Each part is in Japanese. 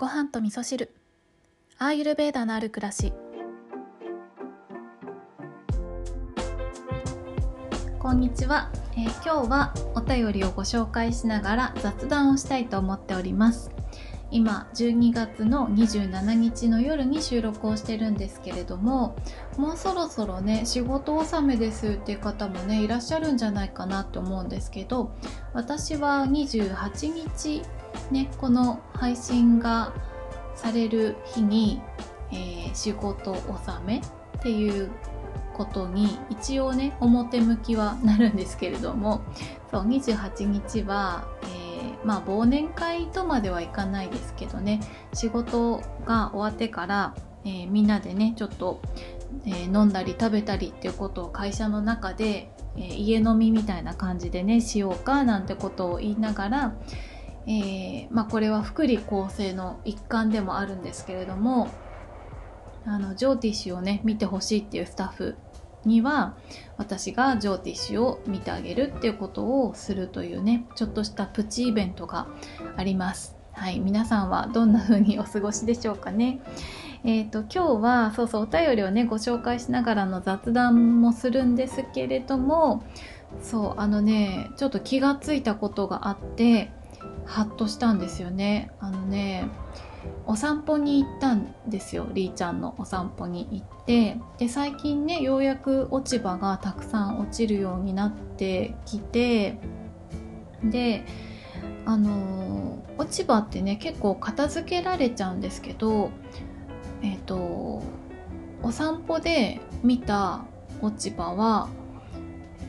ご飯と味噌汁。アーユルベーダのある暮らし。こんにちは、えー今日はお便りをご紹介しながら雑談をしたいと思っております。今12月の27日の夜に収録をしてるんですけれどももうそろそろね仕事納めですっていう方もねいらっしゃるんじゃないかなと思うんですけど私は28日ねこの配信がされる日に、えー仕事納めっていうことに一応ね表向きはなるんですけれどもそう28日は、えーまあ忘年会とまではいかないですけどね仕事が終わってから、えーみんなでねちょっと、えー飲んだり食べたりっていうことを会社の中で、え家飲みみたいな感じでねしようかなんてことを言いながら、えーまあ、これは福利厚生の一環でもあるんですけれどもあのジョーティッシュをね見てほしいっていうスタッフには私がジョーティッシュを見てあげるっていうことをするというねちょっとしたプチイベントがあります。はい皆さんはどんな風にお過ごしでしょうかね。えー、と今日はそうそうお便りをねご紹介しながらの雑談もするんですけれどもそうあのねちょっと気がついたことがあってハッとしたんですよね。あのねお散歩に行ったんですよ。りーちゃんのお散歩に行って。で最近ねようやく落ち葉がたくさん落ちるようになってきて。であのー落ち葉ってね結構片付けられちゃうんですけどえっ、とお散歩で見た落ち葉は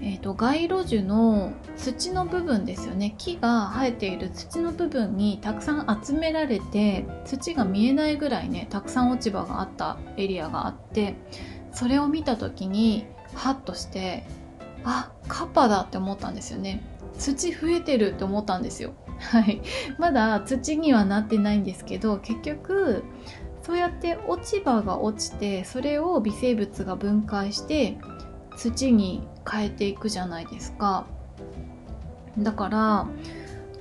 えー、と街路樹の土の部分ですよね。木が生えている土の部分にたくさん集められて土が見えないぐらいねたくさん落ち葉があったエリアがあってそれを見た時にハッとしてあカパだって思ったんですよね。土増えてるって思ったんですよ。はい。まだ土にはなってないんですけど結局そうやって落ち葉が落ちてそれを微生物が分解して土に変えていくじゃないですか。だから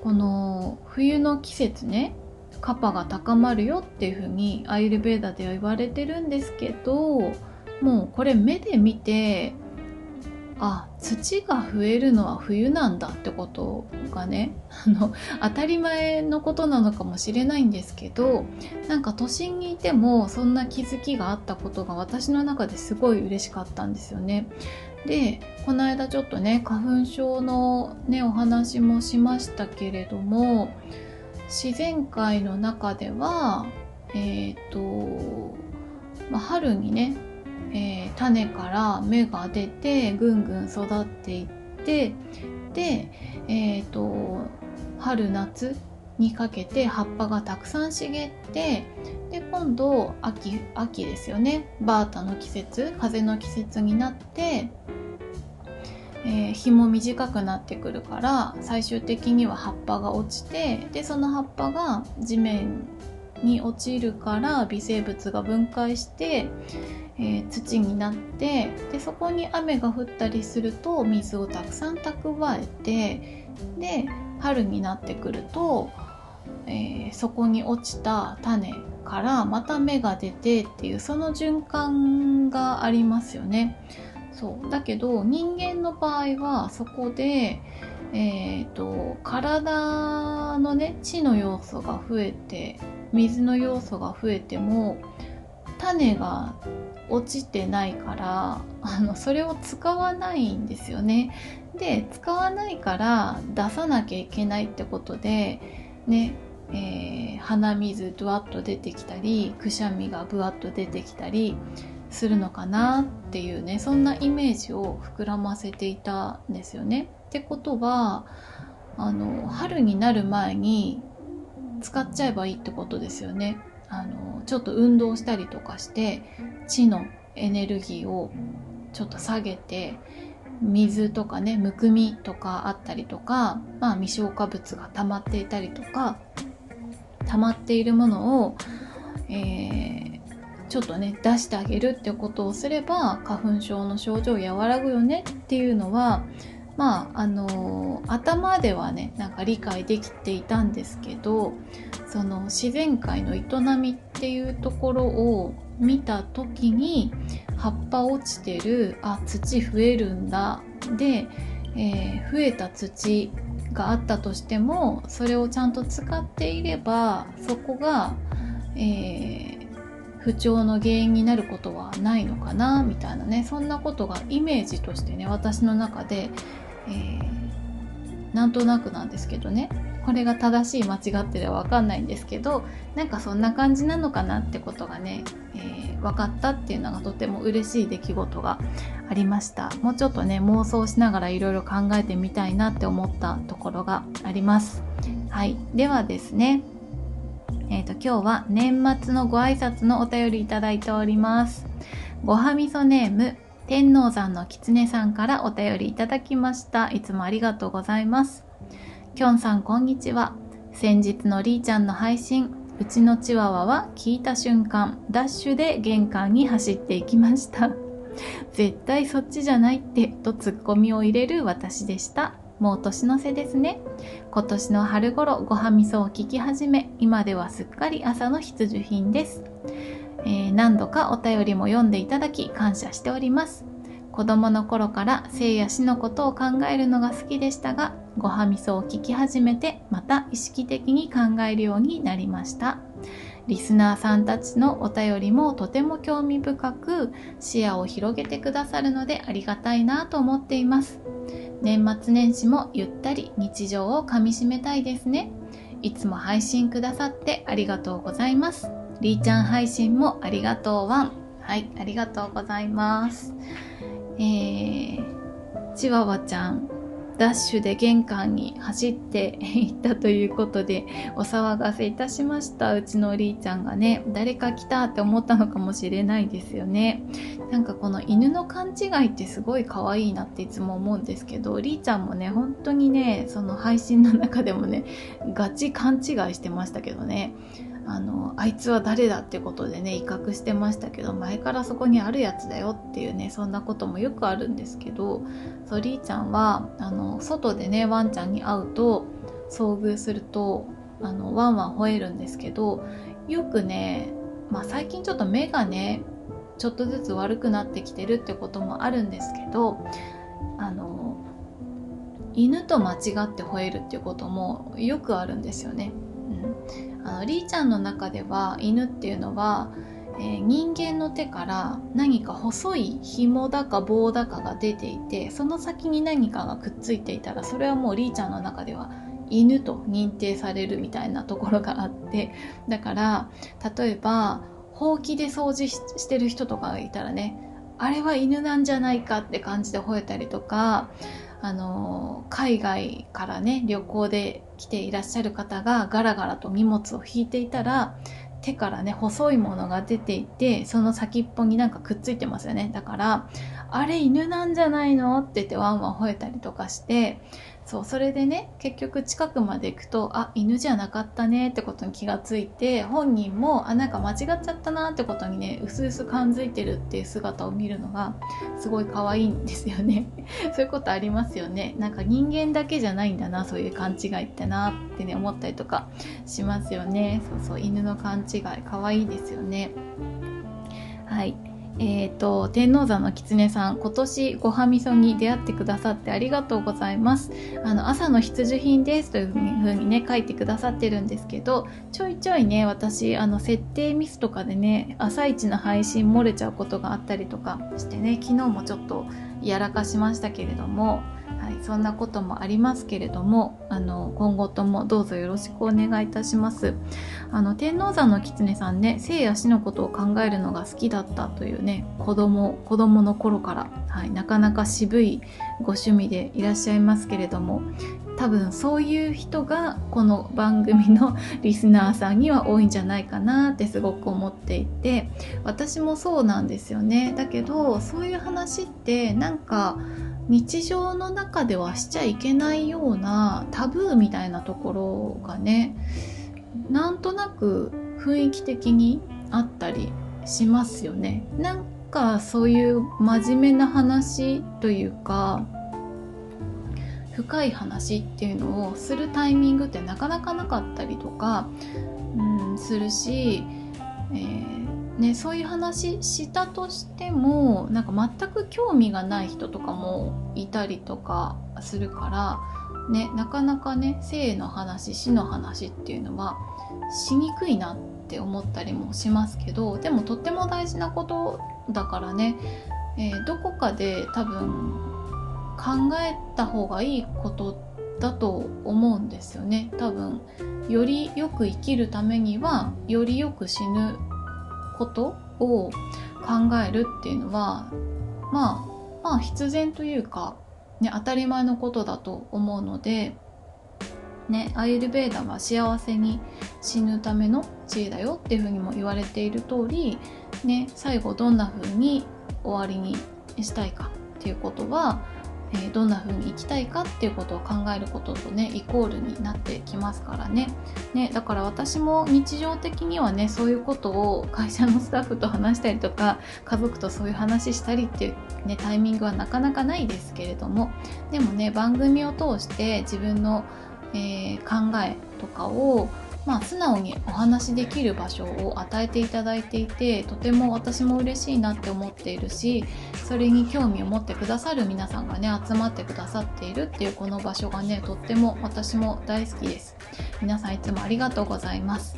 この冬の季節ねカパが高まるよっていうふうにアイルベーダでは言われてるんですけどもうこれ目で見てあ土が増えるのは冬なんだってことがね あの当たり前のことなのかもしれないんですけどなんか都心にいてもそんな気づきがあったことが私の中ですごい嬉しかったんですよね。でこの間ちょっとね花粉症のねお話もしましたけれども自然界の中ではえっ、と、まあ、春にねえー種から芽が出てぐんぐん育っていってで、えー、と春夏にかけて葉っぱがたくさん茂ってで今度秋秋ですよね。バータの季節風の季節になって、えー日も短くなってくるから最終的には葉っぱが落ちてでその葉っぱが地面に落ちるから微生物が分解してえー土になってでそこに雨が降ったりすると水をたくさん蓄えてで春になってくると、えーそこに落ちた種からまた芽が出てっていうその循環がありますよね。そうだけど人間の場合はそこで、えー、と体のね地の要素が増えて水の要素が増えても種が落ちてないからあのそれを使わないんですよね。で使わないから出さなきゃいけないってことでね、えー鼻水ドワッと出てきたりくしゃみがブワッと出てきたりするのかなっていうねそんなイメージを膨らませていたんですよね。ってことはあの春になる前に使っちゃえばいいってことですよね。あのちょっと運動したりとかして地のエネルギーをちょっと下げて水とかねむくみとかあったりとか、まあ、未消化物が溜まっていたりとか溜まっているものを、えーちょっとね出してあげるってことをすれば花粉症の症状和らぐよねっていうのはまああの頭ではねなんか理解できていたんですけどその自然界の営みっていうところを見た時に葉っぱ落ちてるあ土増えるんだで、えー、増えた土があったとしてもそれをちゃんと使っていればそこが、えー、不調の原因になることはないのかなみたいなねそんなことがイメージとしてね私の中で、えー、なんとなくなんですけどね。これが正しい間違ってでは分かんないんですけどなんかそんな感じなのかなってことがね、えー、分かったっていうのがとても嬉しい出来事がありました。もうちょっとね妄想しながらいろいろ考えてみたいなって思ったところがあります。はい。ではですねえーと、今日は年末のご挨拶のお便りいただいております。ごはみそネーム天王山のきつねさんからお便りいただきました。いつもありがとうございます。きょんさんこんにちは。先日のりーちゃんの配信うちのチワワは聞いた瞬間ダッシュで玄関に走っていきました。絶対そっちじゃないってとツッコミを入れる私でした。もう年の瀬ですね。今年の春頃ごはみそを聞き始め今ではすっかり朝の必需品です、何度かお便りも読んでいただき感謝しております。子供の頃から生や死のことを考えるのが好きでしたがごはみそを聞き始めてまた意識的に考えるようになりました。リスナーさんたちのお便りもとても興味深く視野を広げてくださるのでありがたいなと思っています。年末年始もゆったり日常をかみしめたいですね。いつも配信くださってありがとうございます。りーちゃん配信もありがとうワンはいありがとうございます。えー、チワワちゃんダッシュで玄関に走っていったということでお騒がせいたしました。うちのりーちゃんがね誰か来たって思ったのかもしれないですよね。なんかこの犬の勘違いってすごい可愛いなっていつも思うんですけどりーちゃんもね本当にねその配信の中でもねガチ勘違いしてましたけどね。あのあいつは誰だってことでね威嚇してましたけど前からそこにあるやつだよっていうねそんなこともよくあるんですけどソリーちゃんはあの外でねワンちゃんに会うと遭遇するとあのワンワン吠えるんですけどよくね、まあ、最近ちょっと目がねちょっとずつ悪くなってきてるってこともあるんですけどあの犬と間違って吠えるっていうこともよくあるんですよね。あのりーちゃんの中では犬っていうのは、えー、人間の手から何か細い紐だか棒だかが出ていてその先に何かがくっついていたらそれはもうりーちゃんの中では犬と認定されるみたいなところがあって だから例えばほうきで掃除してる人とかがいたらねあれは犬なんじゃないかって感じで吠えたりとかあの海外からね旅行で来ていらっしゃる方がガラガラと荷物を引いていたら手からね細いものが出ていてその先っぽになんかくっついてますよねだからあれ犬なんじゃないの？って言ってワンワン吠えたりとかしてそうそれでね結局近くまで行くとあ犬じゃなかったねってことに気がついて本人もあなんか間違っちゃったなってことにねうすうす感づいてるっていう姿を見るのがすごい可愛いんですよね。そういうことありますよね。なんか人間だけじゃないんだなそういう勘違いってなってね思ったりとかしますよね。そうそう犬の勘違い可愛いですよね。はい。えーと、天王山の狐さん今年ごはみそに出会ってくださってありがとうございます。あの朝の必需品ですというふうにね書いてくださってるんですけどちょいちょいね私あの設定ミスとかでね朝一の配信漏れちゃうことがあったりとかしてね昨日もちょっとやらかしましたけれどもはい、そんなこともありますけれどもあの今後ともどうぞよろしくお願いいたします。あの天王山の狐さんね生や死のことを考えるのが好きだったというね子供子供の頃から、はい、なかなか渋いご趣味でいらっしゃいますけれども多分そういう人がこの番組の リスナーさんには多いんじゃないかなってすごく思っていて私もそうなんですよね。だけどそういう話ってなんか日常の中ではしちゃいけないようなタブーみたいなところがねなんとなく雰囲気的にあったりしますよね。なんかそういう真面目な話というか深い話っていうのをするタイミングってなかなかなかったりとかうん、するし、えーね、そういう話したとしてもなんか全く興味がない人とかもいたりとかするから、ね、なかなかね性の話死の話っていうのはしにくいなって思ったりもしますけどでもとっても大事なことだからね、えー、どこかで多分考えた方がいいことだと思うんですよね。多分よりよく生きるためにはよりよく死ぬことを考えるっていうのはまあまあ必然というか、ね、当たり前のことだと思うので、ね、アイルベーダは幸せに死ぬための知恵だよっていうふうにも言われている通り、ね、最後どんな風に終わりにしたいかっていうことはえー、どんな風に生きたいかっていうことを考えることとねイコールになってきますからね。ねだから私も日常的にはねそういうことを会社のスタッフと話したりとか家族とそういう話したりっていう、ね、タイミングはなかなかないですけれども。でもね番組を通して自分の、えー、考えとかをまあ、素直にお話しできる場所を与えていただいていてとても私も嬉しいなって思っているしそれに興味を持ってくださる皆さんがね集まってくださっているっていうこの場所がねとっても私も大好きです。皆さんいつもありがとうございます。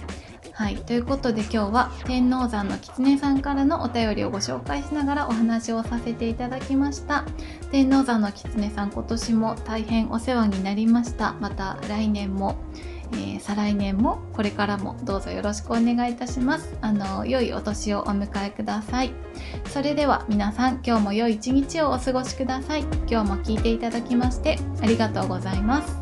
はい、ということで今日は天王山の狐さんからのお便りをご紹介しながらお話をさせていただきました。天王山の狐さん今年も大変お世話になりました。また来年も。えー、再来年もこれからもどうぞよろしくお願いいたします。あの良いお年をお迎えください。それでは皆さん今日も良い一日をお過ごしください。今日も聞いていただきましてありがとうございます。